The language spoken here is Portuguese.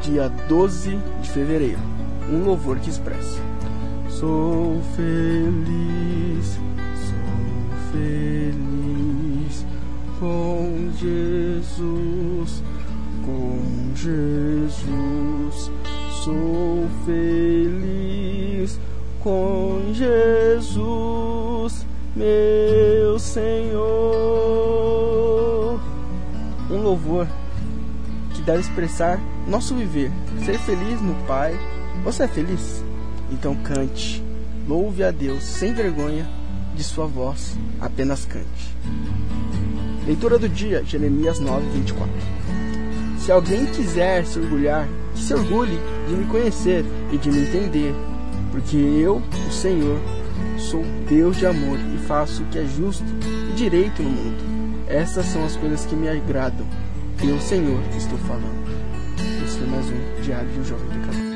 dia 12 de fevereiro. Um louvor que expressa: Sou feliz, sou feliz com Jesus, com Jesus. Sou feliz com Jesus, meu Senhor. Um louvor que deve expressar nosso viver, ser feliz no Pai. Você é feliz? Então cante, louve a Deus sem vergonha de sua voz, apenas cante. Leitura do dia, Jeremias 9, 24. Se alguém quiser se orgulhar, que se orgulhe de me conhecer e de me entender, porque eu, o Senhor, sou Deus de amor e faço o que é justo e direito no mundo. Essas são as coisas que me agradam. Eu, Senhor, estou falando. Esse foi mais um Diário de um Jovem Pecador.